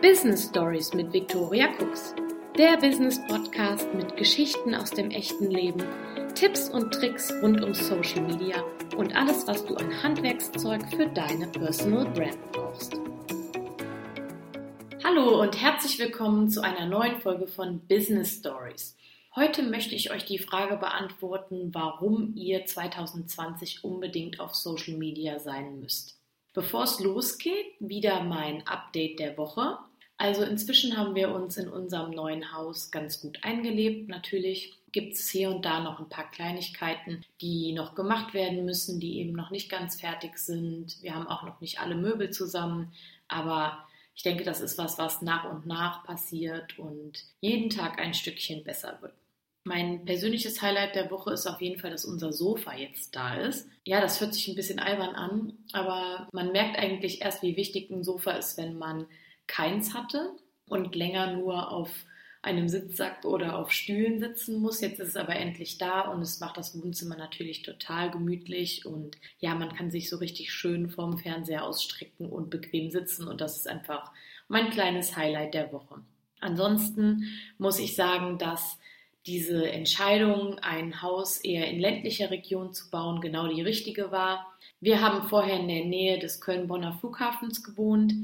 Business Stories mit Victoria Cooks. Der Business Podcast mit Geschichten aus dem echten Leben, Tipps und Tricks rund um Social Media und alles, was du an Handwerkszeug für deine Personal Brand brauchst. Hallo und herzlich willkommen zu einer neuen Folge von Business Stories. Heute möchte ich euch die Frage beantworten, warum ihr 2020 unbedingt auf Social Media sein müsst. Bevor es losgeht, wieder mein Update der Woche. Also inzwischen haben wir uns in unserem neuen Haus ganz gut eingelebt. Natürlich gibt es hier und da noch ein paar Kleinigkeiten, die noch gemacht werden müssen, die eben noch nicht ganz fertig sind. Wir haben auch noch nicht alle Möbel zusammen, aber ich denke, das ist was, was nach und nach passiert und jeden Tag ein Stückchen besser wird. Mein persönliches Highlight der Woche ist auf jeden Fall, dass unser Sofa jetzt da ist. Ja, das hört sich ein bisschen albern an, aber man merkt eigentlich erst, wie wichtig ein Sofa ist, wenn man keins hatte und länger nur auf einem Sitzsack oder auf Stühlen sitzen muss. Jetzt ist es aber endlich da und es macht das Wohnzimmer natürlich total gemütlich und ja, man kann sich so richtig schön vorm Fernseher ausstrecken und bequem sitzen und das ist einfach mein kleines Highlight der Woche. Ansonsten muss ich sagen, dass diese Entscheidung, ein Haus eher in ländlicher Region zu bauen, genau die richtige war. Wir haben vorher in der Nähe des Köln-Bonner Flughafens gewohnt.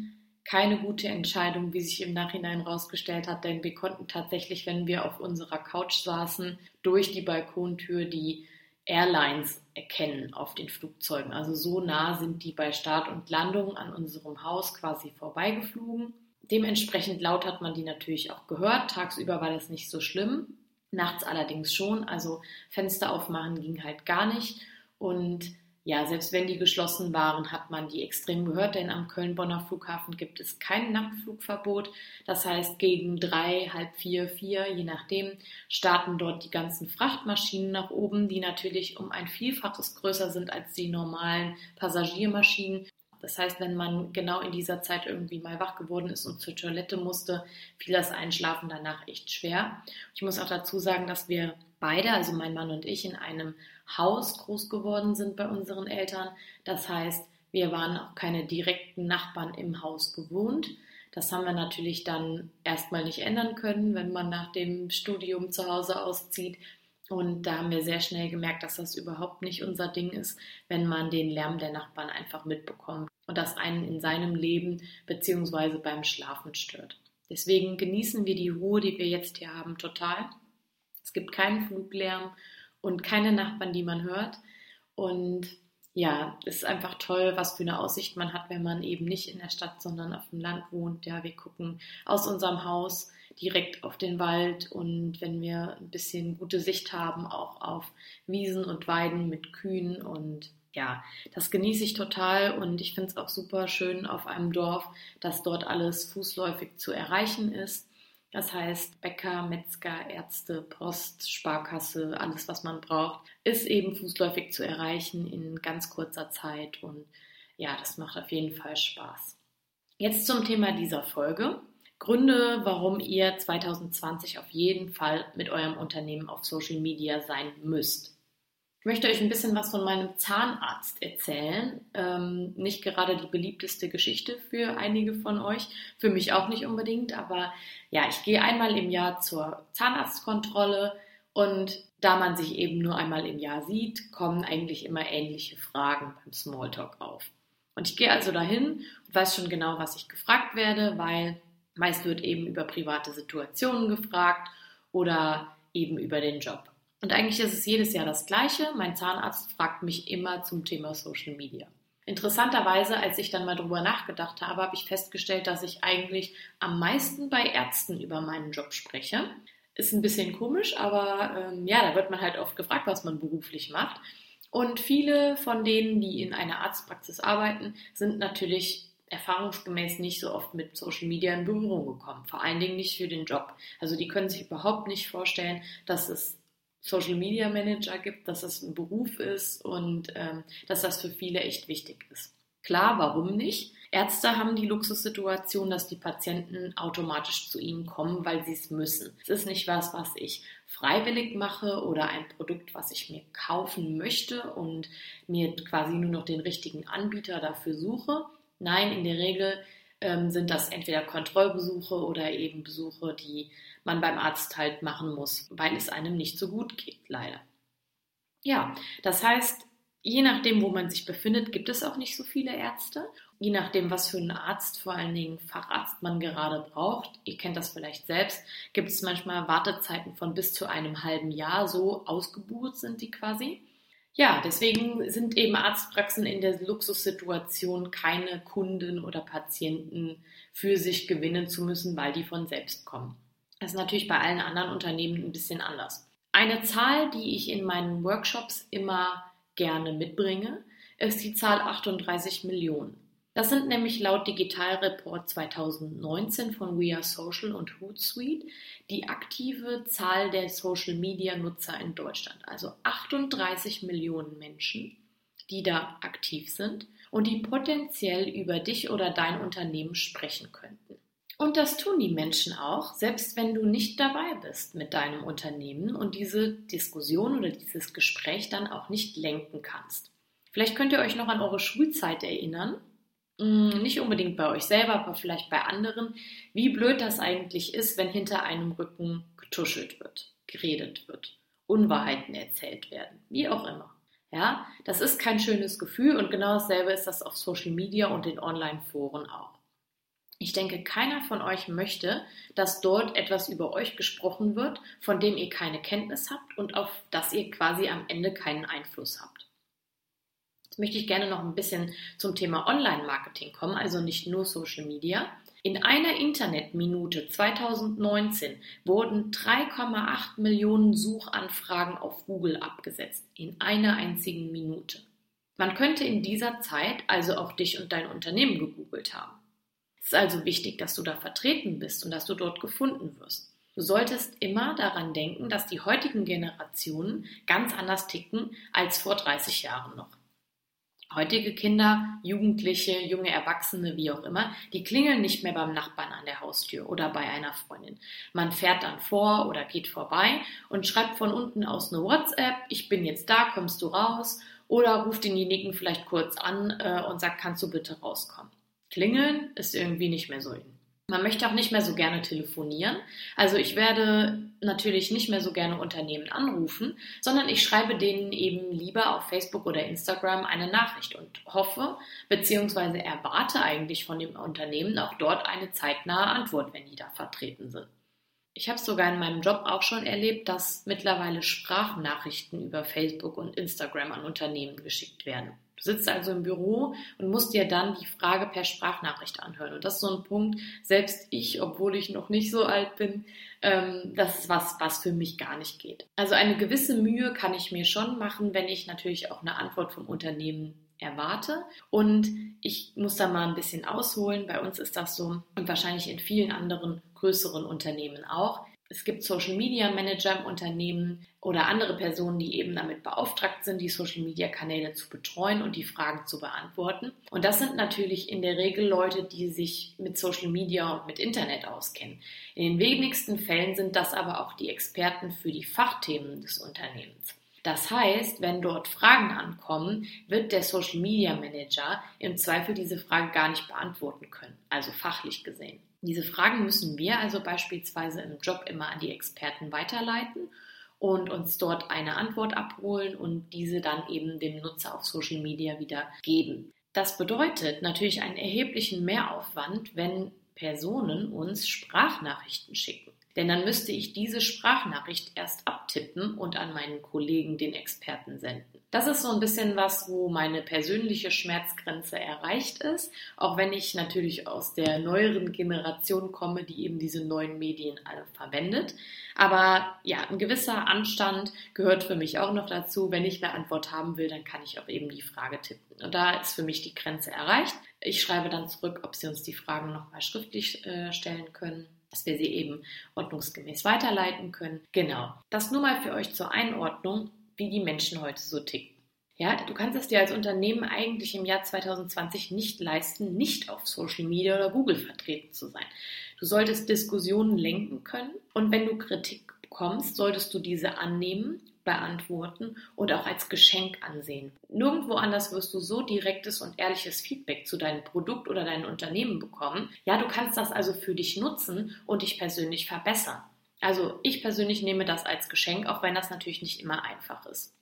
Keine gute Entscheidung, wie sich im Nachhinein herausgestellt hat, denn wir konnten tatsächlich, wenn wir auf unserer Couch saßen, durch die Balkontür die Airlines erkennen auf den Flugzeugen. Also so nah sind die bei Start und Landung an unserem Haus quasi vorbeigeflogen. Dementsprechend laut hat man die natürlich auch gehört. Tagsüber war das nicht so schlimm. Nachts allerdings schon. Also Fenster aufmachen ging halt gar nicht. Und ja, selbst wenn die geschlossen waren, hat man die extrem gehört, denn am Köln-Bonner Flughafen gibt es kein Nachtflugverbot. Das heißt, gegen drei, halb vier, vier, je nachdem, starten dort die ganzen Frachtmaschinen nach oben, die natürlich um ein Vielfaches größer sind als die normalen Passagiermaschinen. Das heißt, wenn man genau in dieser Zeit irgendwie mal wach geworden ist und zur Toilette musste, fiel das Einschlafen danach echt schwer. Ich muss auch dazu sagen, dass wir beide, also mein Mann und ich, in einem Haus groß geworden sind bei unseren Eltern. Das heißt, wir waren auch keine direkten Nachbarn im Haus gewohnt. Das haben wir natürlich dann erstmal nicht ändern können, wenn man nach dem Studium zu Hause auszieht. Und da haben wir sehr schnell gemerkt, dass das überhaupt nicht unser Ding ist, wenn man den Lärm der Nachbarn einfach mitbekommt und das einen in seinem Leben bzw. beim Schlafen stört. Deswegen genießen wir die Ruhe, die wir jetzt hier haben, total. Es gibt keinen Fluglärm und keine Nachbarn, die man hört. Und ja, es ist einfach toll, was für eine Aussicht man hat, wenn man eben nicht in der Stadt, sondern auf dem Land wohnt. Ja, wir gucken aus unserem Haus direkt auf den Wald und wenn wir ein bisschen gute Sicht haben, auch auf Wiesen und Weiden mit Kühen und ja, das genieße ich total und ich finde es auch super schön auf einem Dorf, dass dort alles fußläufig zu erreichen ist. Das heißt, Bäcker, Metzger, Ärzte, Post, Sparkasse, alles, was man braucht, ist eben fußläufig zu erreichen in ganz kurzer Zeit. Und ja, das macht auf jeden Fall Spaß. Jetzt zum Thema dieser Folge. Gründe, warum ihr 2020 auf jeden Fall mit eurem Unternehmen auf Social Media sein müsst. Ich möchte euch ein bisschen was von meinem Zahnarzt erzählen. Ähm, nicht gerade die beliebteste Geschichte für einige von euch, für mich auch nicht unbedingt, aber ja, ich gehe einmal im Jahr zur Zahnarztkontrolle und da man sich eben nur einmal im Jahr sieht, kommen eigentlich immer ähnliche Fragen beim Smalltalk auf. Und ich gehe also dahin und weiß schon genau, was ich gefragt werde, weil meist wird eben über private Situationen gefragt oder eben über den Job. Und eigentlich ist es jedes Jahr das Gleiche. Mein Zahnarzt fragt mich immer zum Thema Social Media. Interessanterweise, als ich dann mal drüber nachgedacht habe, habe ich festgestellt, dass ich eigentlich am meisten bei Ärzten über meinen Job spreche. Ist ein bisschen komisch, aber ähm, ja, da wird man halt oft gefragt, was man beruflich macht. Und viele von denen, die in einer Arztpraxis arbeiten, sind natürlich erfahrungsgemäß nicht so oft mit Social Media in Berührung gekommen. Vor allen Dingen nicht für den Job. Also die können sich überhaupt nicht vorstellen, dass es Social Media Manager gibt, dass das ein Beruf ist und ähm, dass das für viele echt wichtig ist. Klar, warum nicht? Ärzte haben die Luxussituation, dass die Patienten automatisch zu ihnen kommen, weil sie es müssen. Es ist nicht was, was ich freiwillig mache oder ein Produkt, was ich mir kaufen möchte und mir quasi nur noch den richtigen Anbieter dafür suche. Nein, in der Regel ähm, sind das entweder Kontrollbesuche oder eben Besuche, die man beim Arzt halt machen muss, weil es einem nicht so gut geht, leider. Ja, das heißt, je nachdem, wo man sich befindet, gibt es auch nicht so viele Ärzte. Je nachdem, was für einen Arzt, vor allen Dingen Facharzt man gerade braucht, ihr kennt das vielleicht selbst, gibt es manchmal Wartezeiten von bis zu einem halben Jahr, so ausgebucht sind die quasi. Ja, deswegen sind eben Arztpraxen in der Luxussituation, keine Kunden oder Patienten für sich gewinnen zu müssen, weil die von selbst kommen. Das ist natürlich bei allen anderen Unternehmen ein bisschen anders. Eine Zahl, die ich in meinen Workshops immer gerne mitbringe, ist die Zahl 38 Millionen. Das sind nämlich laut Digitalreport 2019 von We Are Social und Hootsuite die aktive Zahl der Social Media Nutzer in Deutschland. Also 38 Millionen Menschen, die da aktiv sind und die potenziell über dich oder dein Unternehmen sprechen könnten. Und das tun die Menschen auch, selbst wenn du nicht dabei bist mit deinem Unternehmen und diese Diskussion oder dieses Gespräch dann auch nicht lenken kannst. Vielleicht könnt ihr euch noch an eure Schulzeit erinnern nicht unbedingt bei euch selber, aber vielleicht bei anderen, wie blöd das eigentlich ist, wenn hinter einem Rücken getuschelt wird, geredet wird, Unwahrheiten erzählt werden, wie auch immer. Ja, das ist kein schönes Gefühl und genau dasselbe ist das auf Social Media und in Online-Foren auch. Ich denke, keiner von euch möchte, dass dort etwas über euch gesprochen wird, von dem ihr keine Kenntnis habt und auf das ihr quasi am Ende keinen Einfluss habt. Jetzt möchte ich gerne noch ein bisschen zum Thema Online-Marketing kommen, also nicht nur Social Media. In einer Internetminute 2019 wurden 3,8 Millionen Suchanfragen auf Google abgesetzt. In einer einzigen Minute. Man könnte in dieser Zeit also auch dich und dein Unternehmen gegoogelt haben. Es ist also wichtig, dass du da vertreten bist und dass du dort gefunden wirst. Du solltest immer daran denken, dass die heutigen Generationen ganz anders ticken als vor 30 Jahren noch. Heutige Kinder, Jugendliche, junge Erwachsene, wie auch immer, die klingeln nicht mehr beim Nachbarn an der Haustür oder bei einer Freundin. Man fährt dann vor oder geht vorbei und schreibt von unten aus eine WhatsApp, ich bin jetzt da, kommst du raus? Oder ruft denjenigen vielleicht kurz an äh, und sagt, kannst du bitte rauskommen? Klingeln ist irgendwie nicht mehr so in. Man möchte auch nicht mehr so gerne telefonieren. Also ich werde natürlich nicht mehr so gerne Unternehmen anrufen, sondern ich schreibe denen eben lieber auf Facebook oder Instagram eine Nachricht und hoffe bzw. erwarte eigentlich von dem Unternehmen auch dort eine zeitnahe Antwort, wenn die da vertreten sind. Ich habe sogar in meinem Job auch schon erlebt, dass mittlerweile Sprachnachrichten über Facebook und Instagram an Unternehmen geschickt werden. Du sitzt also im Büro und musst dir dann die Frage per Sprachnachricht anhören. Und das ist so ein Punkt, selbst ich, obwohl ich noch nicht so alt bin, ähm, das ist was, was für mich gar nicht geht. Also eine gewisse Mühe kann ich mir schon machen, wenn ich natürlich auch eine Antwort vom Unternehmen erwarte. Und ich muss da mal ein bisschen ausholen. Bei uns ist das so und wahrscheinlich in vielen anderen größeren Unternehmen auch. Es gibt Social Media Manager im Unternehmen oder andere Personen, die eben damit beauftragt sind, die Social Media Kanäle zu betreuen und die Fragen zu beantworten. Und das sind natürlich in der Regel Leute, die sich mit Social Media und mit Internet auskennen. In den wenigsten Fällen sind das aber auch die Experten für die Fachthemen des Unternehmens. Das heißt, wenn dort Fragen ankommen, wird der Social Media Manager im Zweifel diese Frage gar nicht beantworten können, also fachlich gesehen. Diese Fragen müssen wir also beispielsweise im Job immer an die Experten weiterleiten und uns dort eine Antwort abholen und diese dann eben dem Nutzer auf Social Media wieder geben. Das bedeutet natürlich einen erheblichen Mehraufwand, wenn Personen uns Sprachnachrichten schicken. Denn dann müsste ich diese Sprachnachricht erst abtippen und an meinen Kollegen, den Experten, senden. Das ist so ein bisschen was, wo meine persönliche Schmerzgrenze erreicht ist, auch wenn ich natürlich aus der neueren Generation komme, die eben diese neuen Medien alle verwendet. Aber ja, ein gewisser Anstand gehört für mich auch noch dazu. Wenn ich eine Antwort haben will, dann kann ich auch eben die Frage tippen. Und da ist für mich die Grenze erreicht. Ich schreibe dann zurück, ob Sie uns die Fragen nochmal schriftlich äh, stellen können dass wir sie eben ordnungsgemäß weiterleiten können. Genau. Das nur mal für euch zur Einordnung, wie die Menschen heute so ticken. Ja, du kannst es dir als Unternehmen eigentlich im Jahr 2020 nicht leisten, nicht auf Social Media oder Google vertreten zu sein. Du solltest Diskussionen lenken können und wenn du Kritik bekommst, solltest du diese annehmen beantworten und auch als Geschenk ansehen. Nirgendwo anders wirst du so direktes und ehrliches Feedback zu deinem Produkt oder deinem Unternehmen bekommen. Ja, du kannst das also für dich nutzen und dich persönlich verbessern. Also ich persönlich nehme das als Geschenk, auch wenn das natürlich nicht immer einfach ist.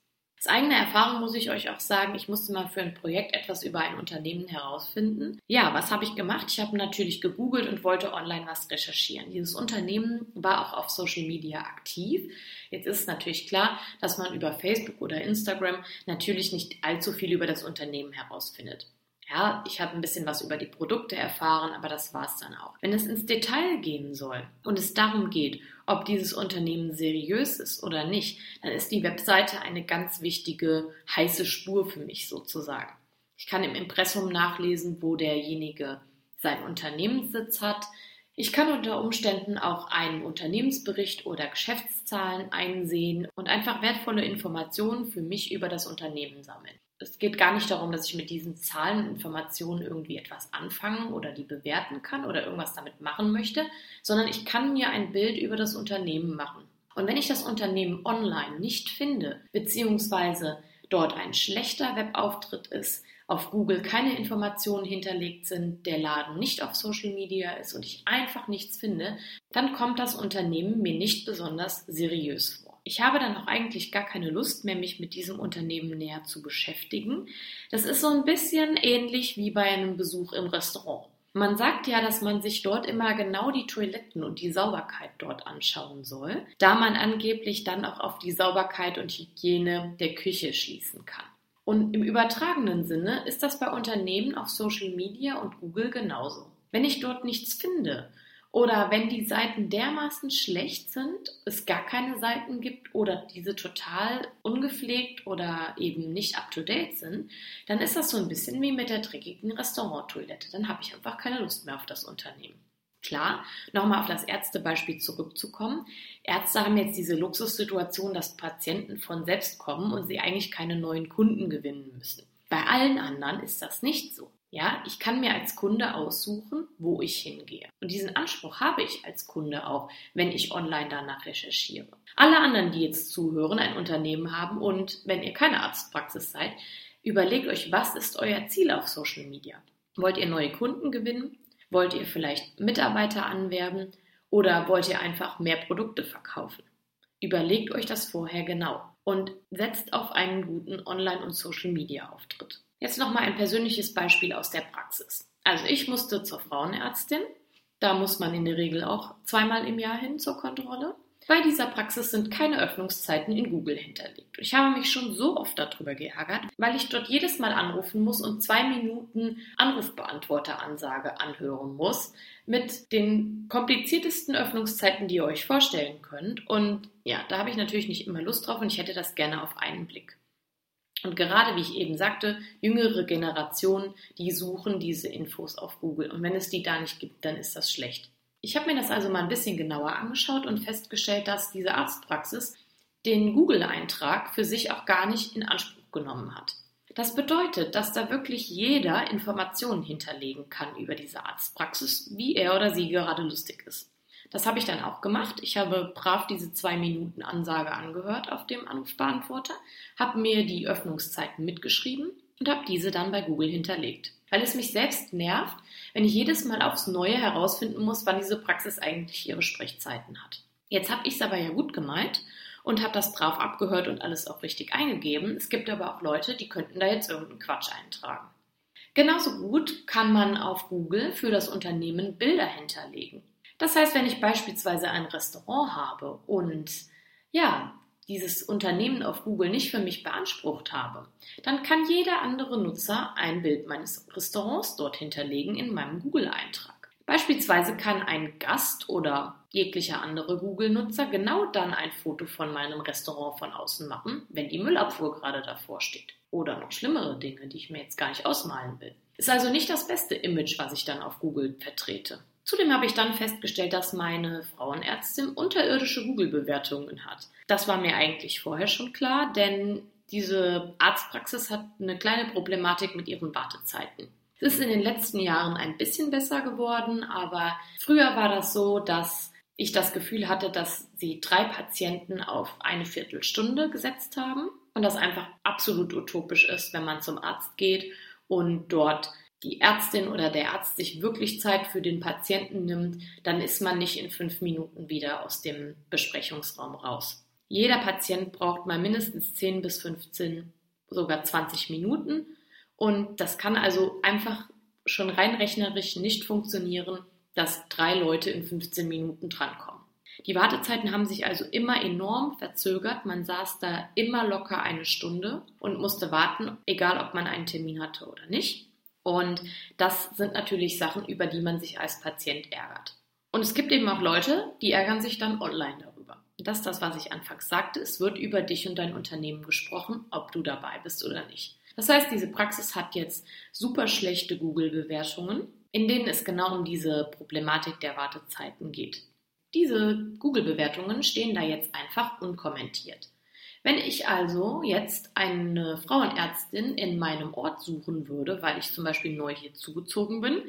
Aus eigener Erfahrung muss ich euch auch sagen, ich musste mal für ein Projekt etwas über ein Unternehmen herausfinden. Ja, was habe ich gemacht? Ich habe natürlich gegoogelt und wollte online was recherchieren. Dieses Unternehmen war auch auf Social Media aktiv. Jetzt ist natürlich klar, dass man über Facebook oder Instagram natürlich nicht allzu viel über das Unternehmen herausfindet. Ja, ich habe ein bisschen was über die Produkte erfahren, aber das war es dann auch. Wenn es ins Detail gehen soll und es darum geht, ob dieses Unternehmen seriös ist oder nicht, dann ist die Webseite eine ganz wichtige heiße Spur für mich sozusagen. Ich kann im Impressum nachlesen, wo derjenige seinen Unternehmenssitz hat. Ich kann unter Umständen auch einen Unternehmensbericht oder Geschäftszahlen einsehen und einfach wertvolle Informationen für mich über das Unternehmen sammeln es geht gar nicht darum, dass ich mit diesen Zahlen und Informationen irgendwie etwas anfangen oder die bewerten kann oder irgendwas damit machen möchte, sondern ich kann mir ein Bild über das Unternehmen machen. Und wenn ich das Unternehmen online nicht finde, beziehungsweise dort ein schlechter Webauftritt ist, auf Google keine Informationen hinterlegt sind, der Laden nicht auf Social Media ist und ich einfach nichts finde, dann kommt das Unternehmen mir nicht besonders seriös vor. Ich habe dann auch eigentlich gar keine Lust mehr, mich mit diesem Unternehmen näher zu beschäftigen. Das ist so ein bisschen ähnlich wie bei einem Besuch im Restaurant. Man sagt ja, dass man sich dort immer genau die Toiletten und die Sauberkeit dort anschauen soll, da man angeblich dann auch auf die Sauberkeit und Hygiene der Küche schließen kann. Und im übertragenen Sinne ist das bei Unternehmen auf Social Media und Google genauso. Wenn ich dort nichts finde oder wenn die Seiten dermaßen schlecht sind, es gar keine Seiten gibt oder diese total ungepflegt oder eben nicht up-to-date sind, dann ist das so ein bisschen wie mit der dreckigen Restauranttoilette. Dann habe ich einfach keine Lust mehr auf das Unternehmen. Klar, nochmal auf das Ärztebeispiel zurückzukommen. Ärzte haben jetzt diese Luxussituation, dass Patienten von selbst kommen und sie eigentlich keine neuen Kunden gewinnen müssen. Bei allen anderen ist das nicht so. Ja, ich kann mir als Kunde aussuchen, wo ich hingehe. Und diesen Anspruch habe ich als Kunde auch, wenn ich online danach recherchiere. Alle anderen, die jetzt zuhören, ein Unternehmen haben und wenn ihr keine Arztpraxis seid, überlegt euch, was ist euer Ziel auf Social Media? Wollt ihr neue Kunden gewinnen? Wollt ihr vielleicht Mitarbeiter anwerben? Oder wollt ihr einfach mehr Produkte verkaufen? Überlegt euch das vorher genau und setzt auf einen guten Online- und Social-Media-Auftritt. Jetzt nochmal ein persönliches Beispiel aus der Praxis. Also ich musste zur Frauenärztin. Da muss man in der Regel auch zweimal im Jahr hin zur Kontrolle. Bei dieser Praxis sind keine Öffnungszeiten in Google hinterlegt. Ich habe mich schon so oft darüber geärgert, weil ich dort jedes Mal anrufen muss und zwei Minuten Anrufbeantworteransage anhören muss mit den kompliziertesten Öffnungszeiten, die ihr euch vorstellen könnt. Und ja, da habe ich natürlich nicht immer Lust drauf und ich hätte das gerne auf einen Blick. Und gerade wie ich eben sagte, jüngere Generationen, die suchen diese Infos auf Google. Und wenn es die da nicht gibt, dann ist das schlecht. Ich habe mir das also mal ein bisschen genauer angeschaut und festgestellt, dass diese Arztpraxis den Google-Eintrag für sich auch gar nicht in Anspruch genommen hat. Das bedeutet, dass da wirklich jeder Informationen hinterlegen kann über diese Arztpraxis, wie er oder sie gerade lustig ist. Das habe ich dann auch gemacht. Ich habe brav diese zwei Minuten Ansage angehört auf dem Anrufbeantworter, habe mir die Öffnungszeiten mitgeschrieben und habe diese dann bei Google hinterlegt. Weil es mich selbst nervt, wenn ich jedes Mal aufs Neue herausfinden muss, wann diese Praxis eigentlich ihre Sprechzeiten hat. Jetzt habe ich es aber ja gut gemeint und habe das brav abgehört und alles auch richtig eingegeben. Es gibt aber auch Leute, die könnten da jetzt irgendeinen Quatsch eintragen. Genauso gut kann man auf Google für das Unternehmen Bilder hinterlegen. Das heißt, wenn ich beispielsweise ein Restaurant habe und ja, dieses Unternehmen auf Google nicht für mich beansprucht habe, dann kann jeder andere Nutzer ein Bild meines Restaurants dort hinterlegen in meinem Google-Eintrag. Beispielsweise kann ein Gast oder jeglicher andere Google-Nutzer genau dann ein Foto von meinem Restaurant von außen machen, wenn die Müllabfuhr gerade davor steht. Oder noch schlimmere Dinge, die ich mir jetzt gar nicht ausmalen will. Ist also nicht das beste Image, was ich dann auf Google vertrete. Zudem habe ich dann festgestellt, dass meine Frauenärztin unterirdische Google-Bewertungen hat. Das war mir eigentlich vorher schon klar, denn diese Arztpraxis hat eine kleine Problematik mit ihren Wartezeiten. Es ist in den letzten Jahren ein bisschen besser geworden, aber früher war das so, dass ich das Gefühl hatte, dass sie drei Patienten auf eine Viertelstunde gesetzt haben und das einfach absolut utopisch ist, wenn man zum Arzt geht und dort die Ärztin oder der Arzt sich wirklich Zeit für den Patienten nimmt, dann ist man nicht in fünf Minuten wieder aus dem Besprechungsraum raus. Jeder Patient braucht mal mindestens 10 bis 15, sogar 20 Minuten. Und das kann also einfach schon rein rechnerisch nicht funktionieren, dass drei Leute in 15 Minuten drankommen. Die Wartezeiten haben sich also immer enorm verzögert. Man saß da immer locker eine Stunde und musste warten, egal ob man einen Termin hatte oder nicht. Und das sind natürlich Sachen, über die man sich als Patient ärgert. Und es gibt eben auch Leute, die ärgern sich dann online darüber. Das ist das, was ich anfangs sagte. Es wird über dich und dein Unternehmen gesprochen, ob du dabei bist oder nicht. Das heißt, diese Praxis hat jetzt super schlechte Google-Bewertungen, in denen es genau um diese Problematik der Wartezeiten geht. Diese Google-Bewertungen stehen da jetzt einfach unkommentiert. Wenn ich also jetzt eine Frauenärztin in meinem Ort suchen würde, weil ich zum Beispiel neu hier zugezogen bin,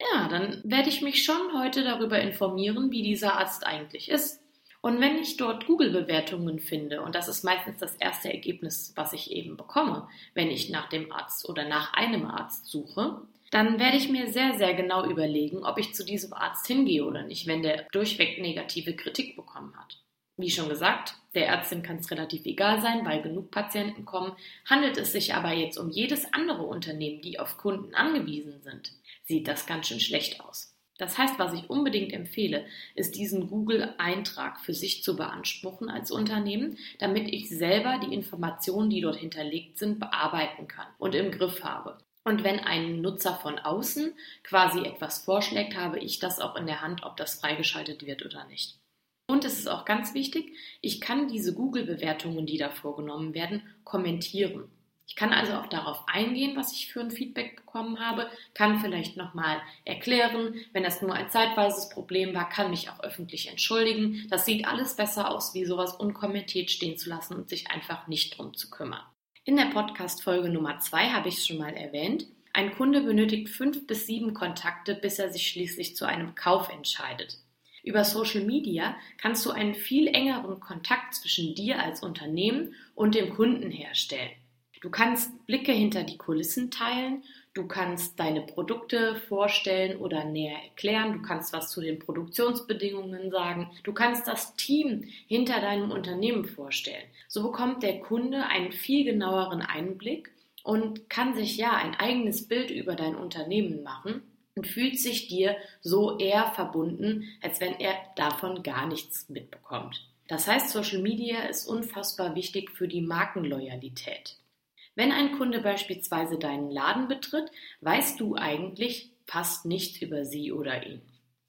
ja, dann werde ich mich schon heute darüber informieren, wie dieser Arzt eigentlich ist. Und wenn ich dort Google-Bewertungen finde, und das ist meistens das erste Ergebnis, was ich eben bekomme, wenn ich nach dem Arzt oder nach einem Arzt suche, dann werde ich mir sehr, sehr genau überlegen, ob ich zu diesem Arzt hingehe oder nicht, wenn der durchweg negative Kritik bekommen hat. Wie schon gesagt, der Ärztin kann es relativ egal sein, weil genug Patienten kommen. Handelt es sich aber jetzt um jedes andere Unternehmen, die auf Kunden angewiesen sind, sieht das ganz schön schlecht aus. Das heißt, was ich unbedingt empfehle, ist diesen Google-Eintrag für sich zu beanspruchen als Unternehmen, damit ich selber die Informationen, die dort hinterlegt sind, bearbeiten kann und im Griff habe. Und wenn ein Nutzer von außen quasi etwas vorschlägt, habe ich das auch in der Hand, ob das freigeschaltet wird oder nicht. Und es ist auch ganz wichtig, ich kann diese Google-Bewertungen, die da vorgenommen werden, kommentieren. Ich kann also auch darauf eingehen, was ich für ein Feedback bekommen habe, kann vielleicht nochmal erklären, wenn das nur ein zeitweises Problem war, kann mich auch öffentlich entschuldigen. Das sieht alles besser aus, wie sowas unkommentiert stehen zu lassen und sich einfach nicht drum zu kümmern. In der Podcast-Folge Nummer zwei habe ich es schon mal erwähnt. Ein Kunde benötigt fünf bis sieben Kontakte, bis er sich schließlich zu einem Kauf entscheidet. Über Social Media kannst du einen viel engeren Kontakt zwischen dir als Unternehmen und dem Kunden herstellen. Du kannst Blicke hinter die Kulissen teilen, du kannst deine Produkte vorstellen oder näher erklären, du kannst was zu den Produktionsbedingungen sagen, du kannst das Team hinter deinem Unternehmen vorstellen. So bekommt der Kunde einen viel genaueren Einblick und kann sich ja ein eigenes Bild über dein Unternehmen machen und fühlt sich dir so eher verbunden, als wenn er davon gar nichts mitbekommt. Das heißt, Social Media ist unfassbar wichtig für die Markenloyalität. Wenn ein Kunde beispielsweise deinen Laden betritt, weißt du eigentlich fast nichts über sie oder ihn.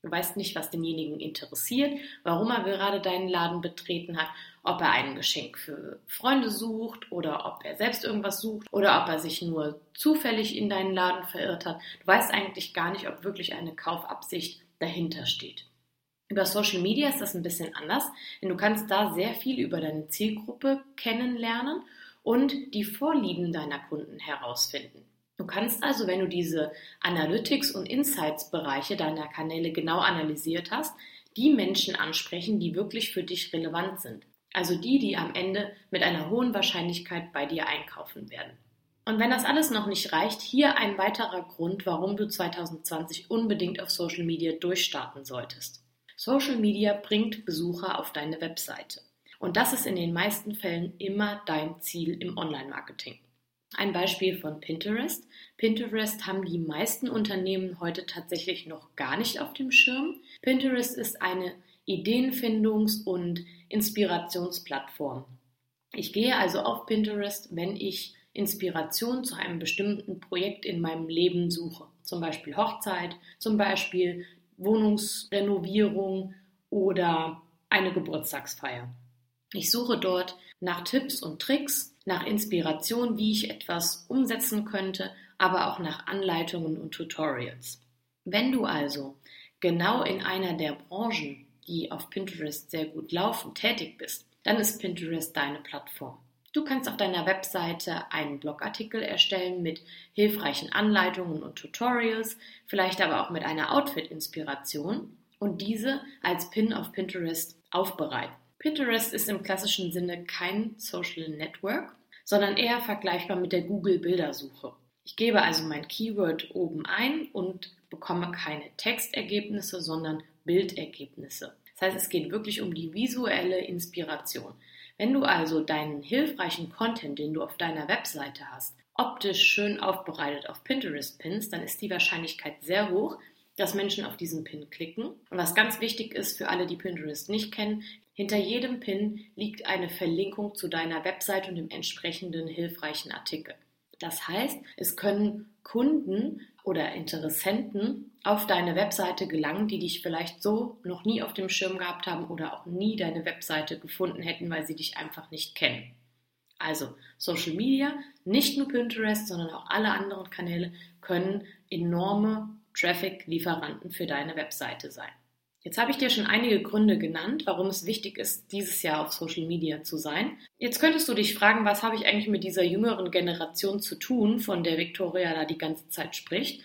Du weißt nicht, was denjenigen interessiert, warum er gerade deinen Laden betreten hat, ob er ein Geschenk für Freunde sucht oder ob er selbst irgendwas sucht oder ob er sich nur zufällig in deinen Laden verirrt hat. Du weißt eigentlich gar nicht, ob wirklich eine Kaufabsicht dahinter steht. Über Social Media ist das ein bisschen anders, denn du kannst da sehr viel über deine Zielgruppe kennenlernen und die Vorlieben deiner Kunden herausfinden. Du kannst also, wenn du diese Analytics- und Insights-Bereiche deiner Kanäle genau analysiert hast, die Menschen ansprechen, die wirklich für dich relevant sind. Also die, die am Ende mit einer hohen Wahrscheinlichkeit bei dir einkaufen werden. Und wenn das alles noch nicht reicht, hier ein weiterer Grund, warum du 2020 unbedingt auf Social Media durchstarten solltest. Social Media bringt Besucher auf deine Webseite. Und das ist in den meisten Fällen immer dein Ziel im Online-Marketing. Ein Beispiel von Pinterest. Pinterest haben die meisten Unternehmen heute tatsächlich noch gar nicht auf dem Schirm. Pinterest ist eine Ideenfindungs- und Inspirationsplattform. Ich gehe also auf Pinterest, wenn ich Inspiration zu einem bestimmten Projekt in meinem Leben suche. Zum Beispiel Hochzeit, zum Beispiel Wohnungsrenovierung oder eine Geburtstagsfeier. Ich suche dort nach Tipps und Tricks, nach Inspiration, wie ich etwas umsetzen könnte, aber auch nach Anleitungen und Tutorials. Wenn du also genau in einer der Branchen, die auf Pinterest sehr gut laufen, tätig bist, dann ist Pinterest deine Plattform. Du kannst auf deiner Webseite einen Blogartikel erstellen mit hilfreichen Anleitungen und Tutorials, vielleicht aber auch mit einer Outfit-Inspiration und diese als Pin auf Pinterest aufbereiten. Pinterest ist im klassischen Sinne kein Social Network, sondern eher vergleichbar mit der Google Bildersuche. Ich gebe also mein Keyword oben ein und bekomme keine Textergebnisse, sondern Bildergebnisse. Das heißt, es geht wirklich um die visuelle Inspiration. Wenn du also deinen hilfreichen Content, den du auf deiner Webseite hast, optisch schön aufbereitet auf Pinterest pinst, dann ist die Wahrscheinlichkeit sehr hoch, dass Menschen auf diesen Pin klicken. Und was ganz wichtig ist für alle, die Pinterest nicht kennen, hinter jedem Pin liegt eine Verlinkung zu deiner Webseite und dem entsprechenden hilfreichen Artikel. Das heißt, es können Kunden oder Interessenten auf deine Webseite gelangen, die dich vielleicht so noch nie auf dem Schirm gehabt haben oder auch nie deine Webseite gefunden hätten, weil sie dich einfach nicht kennen. Also Social Media, nicht nur Pinterest, sondern auch alle anderen Kanäle können enorme Traffic-Lieferanten für deine Webseite sein. Jetzt habe ich dir schon einige Gründe genannt, warum es wichtig ist, dieses Jahr auf Social Media zu sein. Jetzt könntest du dich fragen, was habe ich eigentlich mit dieser jüngeren Generation zu tun, von der Victoria da die ganze Zeit spricht.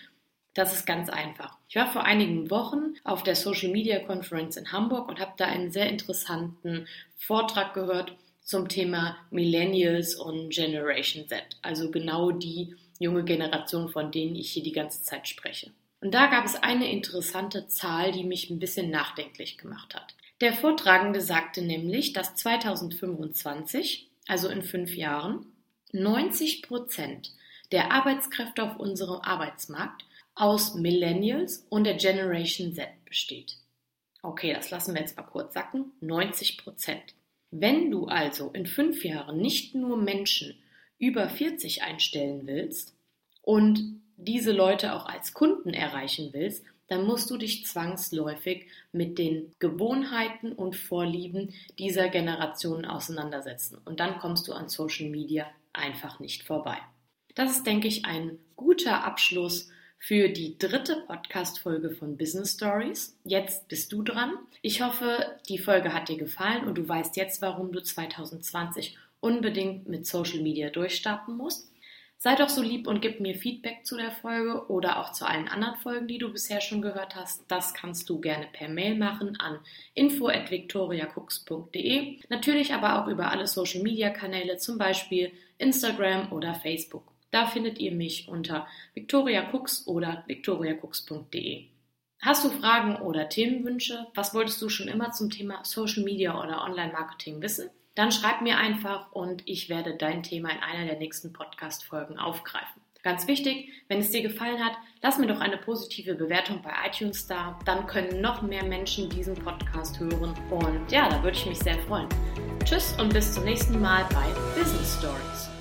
Das ist ganz einfach. Ich war vor einigen Wochen auf der Social Media Conference in Hamburg und habe da einen sehr interessanten Vortrag gehört zum Thema Millennials und Generation Z, also genau die junge Generation, von denen ich hier die ganze Zeit spreche. Und da gab es eine interessante Zahl, die mich ein bisschen nachdenklich gemacht hat. Der Vortragende sagte nämlich, dass 2025, also in fünf Jahren, 90 Prozent der Arbeitskräfte auf unserem Arbeitsmarkt aus Millennials und der Generation Z besteht. Okay, das lassen wir jetzt mal kurz sacken. 90 Prozent. Wenn du also in fünf Jahren nicht nur Menschen über 40 einstellen willst und diese Leute auch als Kunden erreichen willst, dann musst du dich zwangsläufig mit den Gewohnheiten und Vorlieben dieser Generation auseinandersetzen. Und dann kommst du an Social Media einfach nicht vorbei. Das ist, denke ich, ein guter Abschluss für die dritte Podcast-Folge von Business Stories. Jetzt bist du dran. Ich hoffe, die Folge hat dir gefallen und du weißt jetzt, warum du 2020 unbedingt mit Social Media durchstarten musst. Sei doch so lieb und gib mir Feedback zu der Folge oder auch zu allen anderen Folgen, die du bisher schon gehört hast. Das kannst du gerne per Mail machen an info@victoriacooks.de. Natürlich aber auch über alle Social Media Kanäle, zum Beispiel Instagram oder Facebook. Da findet ihr mich unter Victoria oder victoriacooks.de. Hast du Fragen oder Themenwünsche? Was wolltest du schon immer zum Thema Social Media oder Online Marketing wissen? Dann schreib mir einfach und ich werde dein Thema in einer der nächsten Podcast-Folgen aufgreifen. Ganz wichtig, wenn es dir gefallen hat, lass mir doch eine positive Bewertung bei iTunes da. Dann können noch mehr Menschen diesen Podcast hören. Und ja, da würde ich mich sehr freuen. Tschüss und bis zum nächsten Mal bei Business Stories.